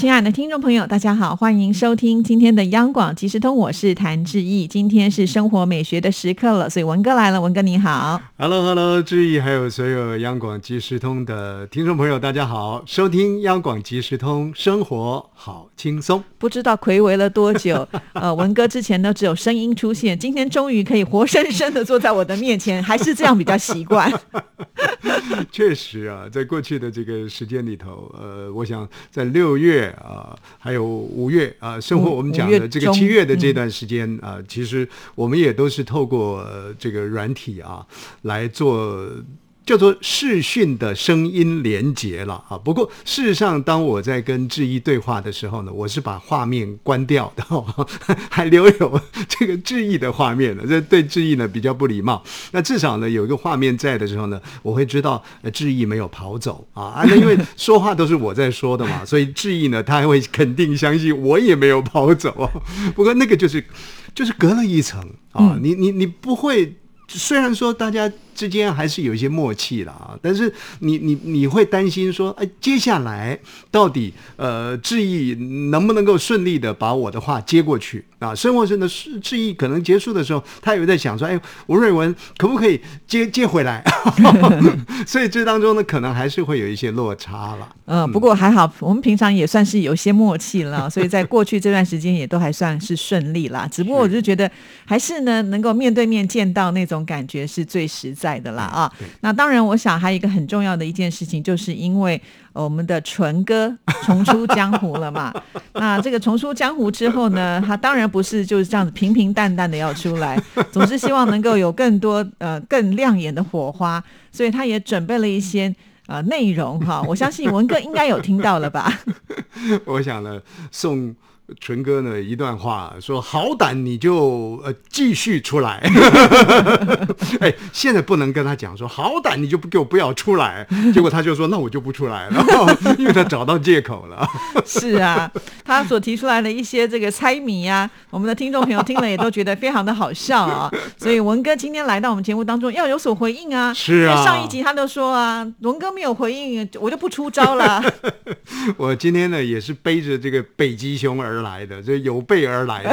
亲爱的听众朋友，大家好，欢迎收听今天的央广即时通，我是谭志毅。今天是生活美学的时刻了，所以文哥来了，文哥你好。Hello Hello，志毅还有所有央广即时通的听众朋友，大家好，收听央广即时通，生活好轻松。不知道暌违了多久，呃，文哥之前呢只有声音出现，今天终于可以活生生的坐在我的面前，还是这样比较习惯。确实啊，在过去的这个时间里头，呃，我想在六月啊、还有五月啊、生活我们讲的这个七月的这段时间啊、其实我们也都是透过、呃这个软体啊来做。叫做视讯的声音连接了啊。不过事实上，当我在跟志毅对话的时候呢，我是把画面关掉的，哦、还留有这个志毅的画面呢，这对志毅呢比较不礼貌。那至少呢有一个画面在的时候呢，我会知道呃志毅没有跑走啊啊，那因为说话都是我在说的嘛，所以志毅呢他还会肯定相信我也没有跑走啊。不过那个就是就是隔了一层啊，你你你不会。虽然说大家之间还是有一些默契了啊，但是你你你会担心说，哎，接下来到底呃志毅能不能够顺利的把我的话接过去啊？生活中的志志毅可能结束的时候，他有在想说，哎，吴瑞文可不可以接接回来？所以这当中呢，可能还是会有一些落差了。嗯，不过还好，我们平常也算是有些默契了，所以在过去这段时间也都还算是顺利啦。只不过我就觉得，还是呢，能够面对面见到那种感觉是最实在的啦啊。那当然，我想还有一个很重要的一件事情，就是因为呃我们的纯哥 重出江湖了嘛。那这个重出江湖之后呢，他当然不是就是这样子平平淡淡的要出来，总是希望能够有更多呃更亮眼的火花，所以他也准备了一些。呃，内容哈，我相信文哥应该有听到了吧？我想呢，送纯哥呢一段话，说好胆你就呃继续出来。哎，现在不能跟他讲说好胆你就不给我不要出来，结果他就说那我就不出来了，因为他找到借口了。是啊，他所提出来的一些这个猜谜呀、我们的听众朋友听了也都觉得非常的好笑啊。所以文哥今天来到我们节目当中要有所回应啊。是啊上一集他都说啊，文哥没有回应，我就不出招了。我今天呢也是背着这个北极熊而来的，这有备而来的。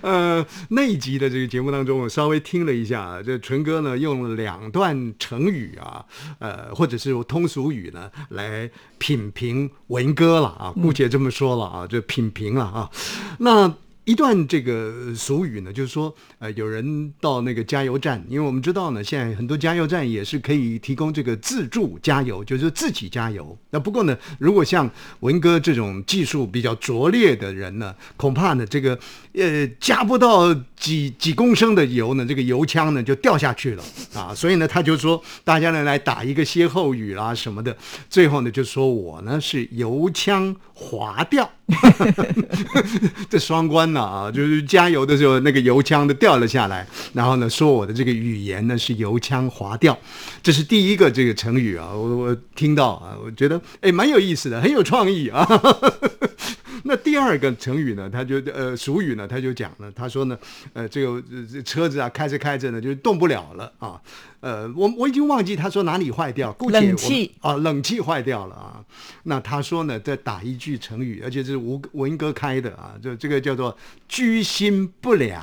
呃，那一集的这个节目当中，我稍微听了一下，这纯哥呢用了两段成语啊，呃，或者是通俗语呢来品评文哥了啊，姑且这么说了啊，就品评了啊。那一段这个俗语呢，就是说，呃，有人到那个加油站，因为我们知道呢，现在很多加油站也是可以提供这个自助加油，就是自己加油。那不过呢，如果像文哥这种技术比较拙劣的人呢，恐怕呢，这个呃加不到几几公升的油呢，这个油枪呢就掉下去了啊。所以呢，他就说大家呢来打一个歇后语啦什么的，最后呢就说我呢是油枪滑掉。这双关呢啊，就是加油的时候那个油枪都掉了下来，然后呢说我的这个语言呢是油腔滑调，这是第一个这个成语啊，我我听到啊，我觉得哎蛮有意思的，很有创意啊。那第二个成语呢，他就呃俗语呢，他就讲了，他说呢，呃这个呃这车子啊开着开着呢就动不了了啊，呃我我已经忘记他说哪里坏掉，姑且冷气。啊冷气坏掉了啊，那他说呢再打一句成语，而且是吴文哥开的啊，就这个叫做居心不良。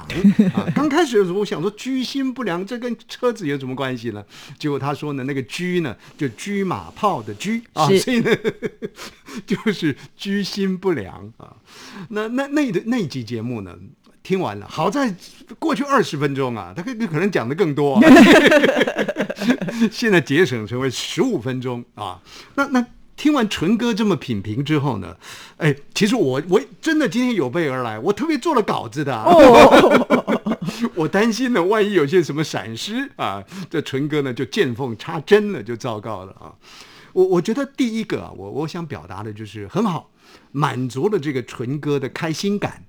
啊。刚开始的时候我想说居心不良这跟车子有什么关系呢？结果他说呢那个居呢就车马炮的居啊，所以呢 就是居心不良啊。那那那的那一集节目呢？听完了，好在过去二十分钟啊，他可可能讲的更多、啊，现在节省成为十五分钟啊。那那听完纯哥这么品评之后呢，哎，其实我我真的今天有备而来，我特别做了稿子的、啊。哦，我担心呢，万一有些什么闪失啊，这纯哥呢就见缝插针了，就糟糕了啊。我我觉得第一个啊，我我想表达的就是很好，满足了这个纯哥的开心感。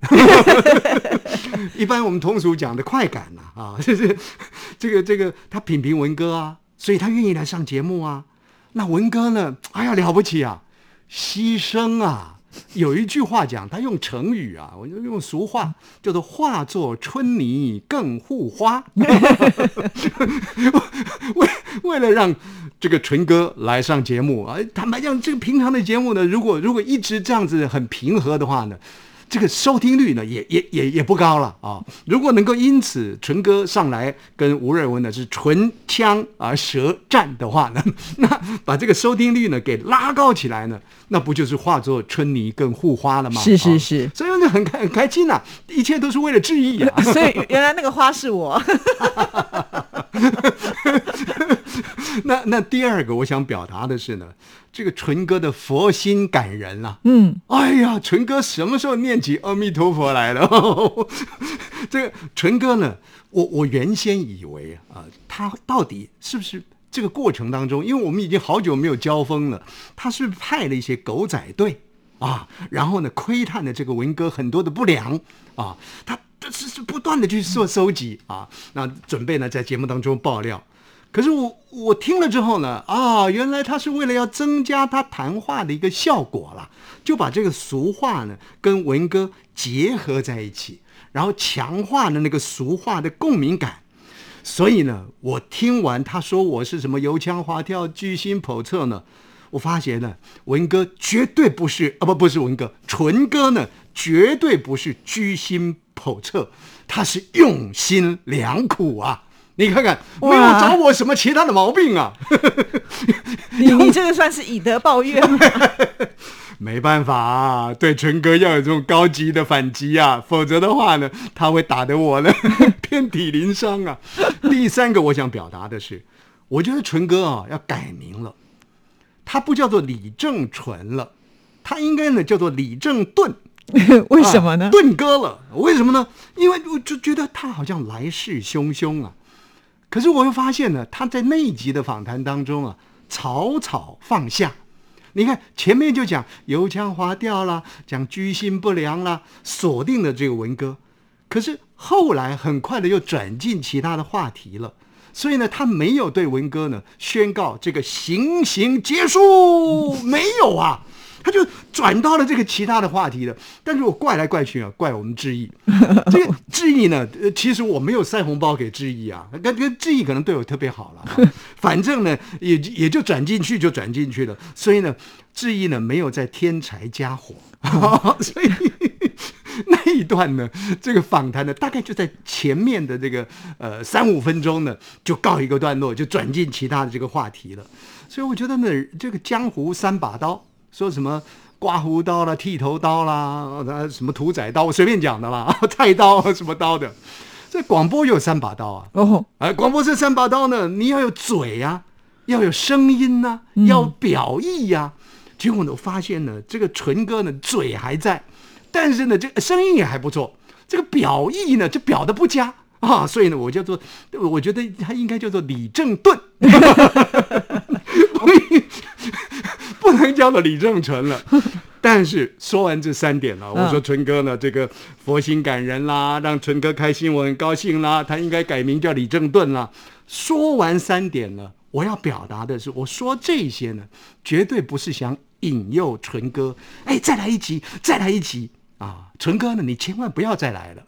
一般我们通俗讲的快感呐啊，就是这个这个他品评文哥啊，所以他愿意来上节目啊。那文哥呢？哎呀，了不起啊，牺牲啊！有一句话讲，他用成语啊，我就用俗话，叫做“化作春泥更护花”。为为了让这个纯哥来上节目啊，坦白讲，这个平常的节目呢，如果如果一直这样子很平和的话呢。这个收听率呢，也也也也不高了啊！如果能够因此纯哥上来跟吴瑞文呢是唇枪啊舌战的话呢，那把这个收听率呢给拉高起来呢，那不就是化作春泥更护花了吗？是是是，所以就很开很开心呐，一切都是为了治愈啊！所以原来那个花是我。那那第二个我想表达的是呢。这个纯哥的佛心感人啊！嗯，哎呀，纯哥什么时候念起阿弥陀佛来了？这个纯哥呢，我我原先以为啊，他到底是不是这个过程当中，因为我们已经好久没有交锋了，他是不是派了一些狗仔队啊？然后呢，窥探了这个文哥很多的不良啊，他他是是不断的去做收集啊，那准备呢在节目当中爆料。可是我我听了之后呢，啊，原来他是为了要增加他谈话的一个效果了，就把这个俗话呢跟文哥结合在一起，然后强化了那个俗话的共鸣感。所以呢，我听完他说我是什么油腔滑调、居心叵测呢，我发现呢，文哥绝对不是啊，不不是文哥，纯哥呢绝对不是居心叵测，他是用心良苦啊。你看看，没有找我什么其他的毛病啊？你你这个算是以德报怨吗？没办法啊，对纯哥要有这种高级的反击啊，否则的话呢，他会打得我呢 遍体鳞伤啊。第三个我想表达的是，我觉得纯哥啊要改名了，他不叫做李正纯了，他应该呢叫做李正盾。为什么呢？盾哥了，为什么呢？因为我就觉得他好像来势汹汹啊。可是我又发现呢，他在那一集的访谈当中啊，草草放下。你看前面就讲油腔滑调啦，讲居心不良啦，锁定了这个文哥。可是后来很快的又转进其他的话题了，所以呢，他没有对文哥呢宣告这个行刑结束，没有啊。他就转到了这个其他的话题了，但是我怪来怪去啊，怪我们志毅。这个志毅呢，呃，其实我没有塞红包给志毅啊，感觉志毅可能对我特别好了，反正呢，也也就转进去就转进去了，所以呢，志毅呢没有再添柴加火，所以那一段呢，这个访谈呢，大概就在前面的这个呃三五分钟呢，就告一个段落，就转进其他的这个话题了，所以我觉得呢，这个江湖三把刀。说什么刮胡刀啦、剃头刀啦、什么屠宰刀，我随便讲的啦，菜刀什么刀的。这广播有三把刀啊。哦，哎，广播这三把刀呢，你要有嘴呀，要有声音呐，要表意呀。结果呢，我发现呢，这个纯哥呢，嘴还在，但是呢，这个声音也还不错。这个表意呢，就表的不佳啊，所以呢，我叫做，我觉得他应该叫做李正顿。不能叫做李正淳了，但是说完这三点了，我说淳哥呢，这个佛心感人啦，让淳哥开心，我很高兴啦，他应该改名叫李正顿啦。说完三点了，我要表达的是，我说这些呢，绝对不是想引诱淳哥，哎，再来一集，再来一集。啊，纯哥呢？你千万不要再来了，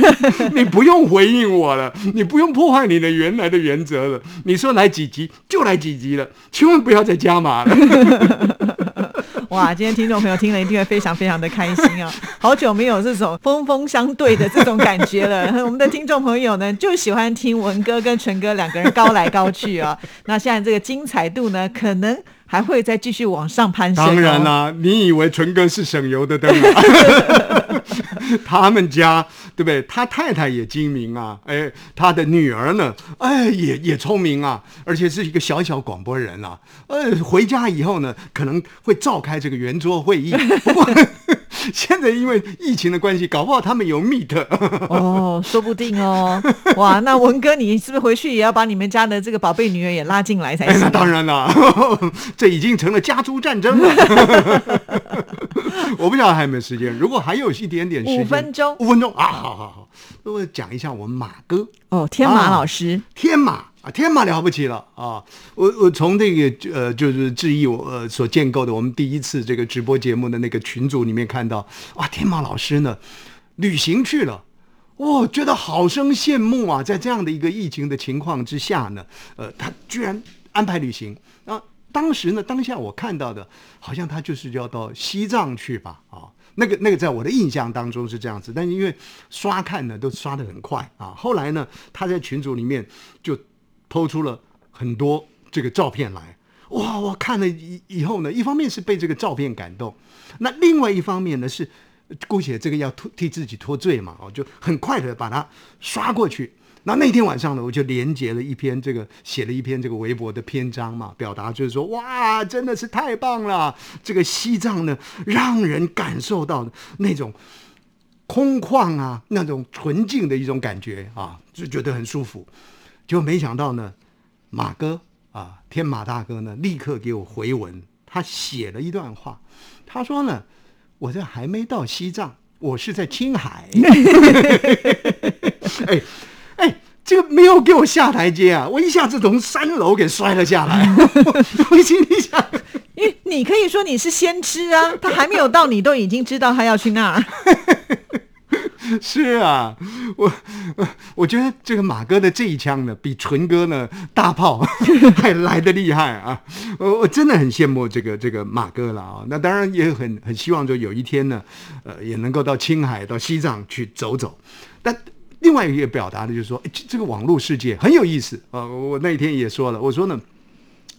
你不用回应我了，你不用破坏你的原来的原则了。你说来几集就来几集了，千万不要再加码了。哇，今天听众朋友听了一定会非常非常的开心啊！好久没有这种锋锋相对的这种感觉了。我们的听众朋友呢，就喜欢听文哥跟纯哥两个人高来高去啊。那现在这个精彩度呢，可能。还会再继续往上攀升。当然啦，你以为纯哥是省油的灯吗？他们家对不对？他太太也精明啊，哎，他的女儿呢，哎，也也聪明啊，而且是一个小小广播人啊。呃，回家以后呢，可能会召开这个圆桌会议。不过 现在因为疫情的关系，搞不好他们有 meet。哦，说不定哦。哇，那文哥，你是不是回去也要把你们家的这个宝贝女儿也拉进来才行？那当然了。这已经成了家族战争了。我不晓得还有没有时间，如果还有一点点时间，五分钟，五分钟啊，好好好，我讲一下我们马哥哦，天马老师，天马。天马了不起了啊！我我从这个呃，就是质疑我呃所建构的我们第一次这个直播节目的那个群组里面看到，哇，天马老师呢旅行去了，哇，觉得好生羡慕啊！在这样的一个疫情的情况之下呢，呃，他居然安排旅行啊！当时呢，当下我看到的，好像他就是要到西藏去吧，啊。那个那个，在我的印象当中是这样子，但是因为刷看呢，都刷的很快啊。后来呢，他在群组里面就抛出了很多这个照片来，哇！我看了以以后呢，一方面是被这个照片感动，那另外一方面呢是，姑且这个要脱替自己脱罪嘛，哦，就很快的把它刷过去。那那天晚上呢，我就连接了一篇这个写了一篇这个微博的篇章嘛，表达就是说，哇，真的是太棒了！这个西藏呢，让人感受到那种空旷啊，那种纯净的一种感觉啊，就觉得很舒服。就没想到呢，马哥啊，天马大哥呢，立刻给我回文，他写了一段话，他说呢，我这还没到西藏，我是在青海。哎哎。这个没有给我下台阶啊！我一下子从三楼给摔了下来。我心里想，因为你可以说你是先知啊，他还没有到，你都已经知道他要去那儿。是啊，我我觉得这个马哥的这一枪呢，比纯哥呢大炮 还来的厉害啊！我我真的很羡慕这个这个马哥了啊！那当然也很很希望说有一天呢，呃，也能够到青海、到西藏去走走，但。另外一个表达的就是说，这这个网络世界很有意思啊！我那一天也说了，我说呢，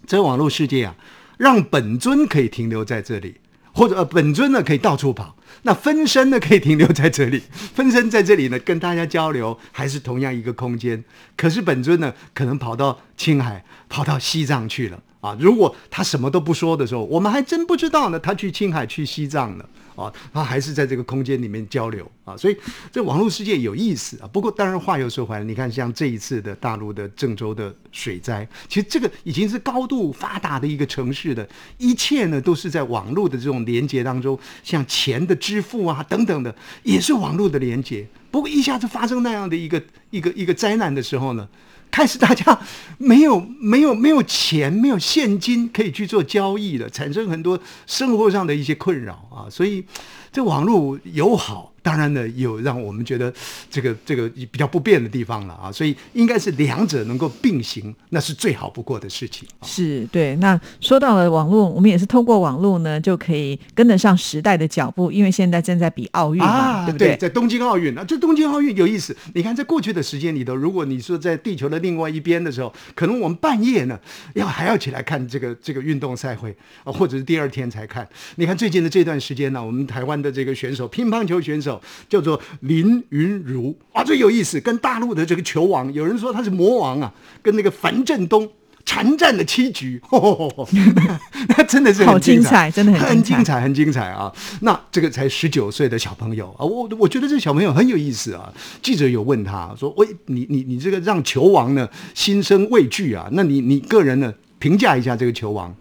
这个网络世界啊，让本尊可以停留在这里，或者，本尊呢可以到处跑，那分身呢可以停留在这里，分身在这里呢跟大家交流，还是同样一个空间。可是本尊呢，可能跑到青海、跑到西藏去了啊！如果他什么都不说的时候，我们还真不知道呢，他去青海、去西藏了。啊，他还是在这个空间里面交流啊，所以这网络世界有意思啊。不过当然话又说回来，你看像这一次的大陆的郑州的水灾，其实这个已经是高度发达的一个城市的，一切呢都是在网络的这种连接当中，像钱的支付啊等等的，也是网络的连接。不过一下子发生那样的一个一个一个灾难的时候呢？开始大家没有没有没有钱，没有现金可以去做交易了，产生很多生活上的一些困扰啊，所以这网络友好。当然呢，有让我们觉得这个这个比较不便的地方了啊，所以应该是两者能够并行，那是最好不过的事情。是对。那说到了网络，我们也是通过网络呢，就可以跟得上时代的脚步，因为现在正在比奥运嘛，对不对？在东京奥运啊，这东京奥运有意思。你看，在过去的时间里头，如果你说在地球的另外一边的时候，可能我们半夜呢要还要起来看这个这个运动赛会啊，或者是第二天才看。你看最近的这段时间呢，我们台湾的这个选手，乒乓球选手。叫做林云如啊，最有意思，跟大陆的这个球王，有人说他是魔王啊，跟那个樊振东缠战了七局，那真的是好精彩，真的很精彩，很精彩啊！那这个才十九岁的小朋友啊，我我觉得这小朋友很有意思啊。记者有问他说：“喂，你你你这个让球王呢心生畏惧啊？那你你个人呢评价一下这个球王？”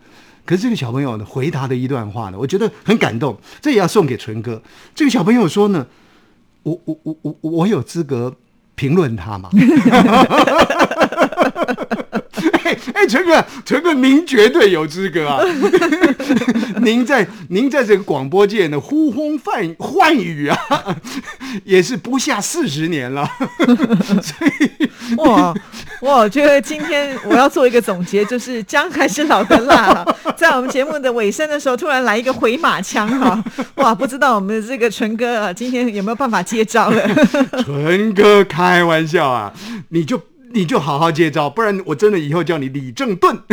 可是这个小朋友呢回答的一段话呢，我觉得很感动，这也要送给纯哥。这个小朋友说呢，我我我我我有资格评论他吗？哎，陈哥，陈哥，您绝对有资格啊！您在您在这个广播界呢，呼风唤唤雨啊，也是不下四十年了。所以，哇，我觉得今天我要做一个总结，就是姜还是老的辣了。在我们节目的尾声的时候，突然来一个回马枪哈，哇，不知道我们的这个纯哥啊，今天有没有办法接招了？纯哥开玩笑啊，你就。你就好好接招，不然我真的以后叫你李正顿。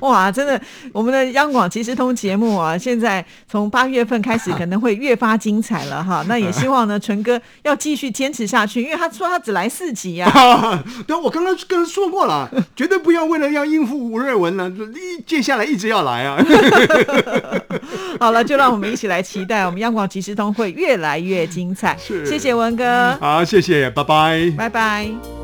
哇，真的，我们的央广即时通节目啊，现在从八月份开始可能会越发精彩了哈。那也希望呢，纯哥要继续坚持下去，因为他说他只来四集呀。对，我刚刚跟他说过了，绝对不要为了要应付吴瑞文了，一接下来一直要来啊。好了，就让我们一起来期待，我们央广即时通会越来越精彩。谢谢文哥，好，谢谢，拜拜，拜拜。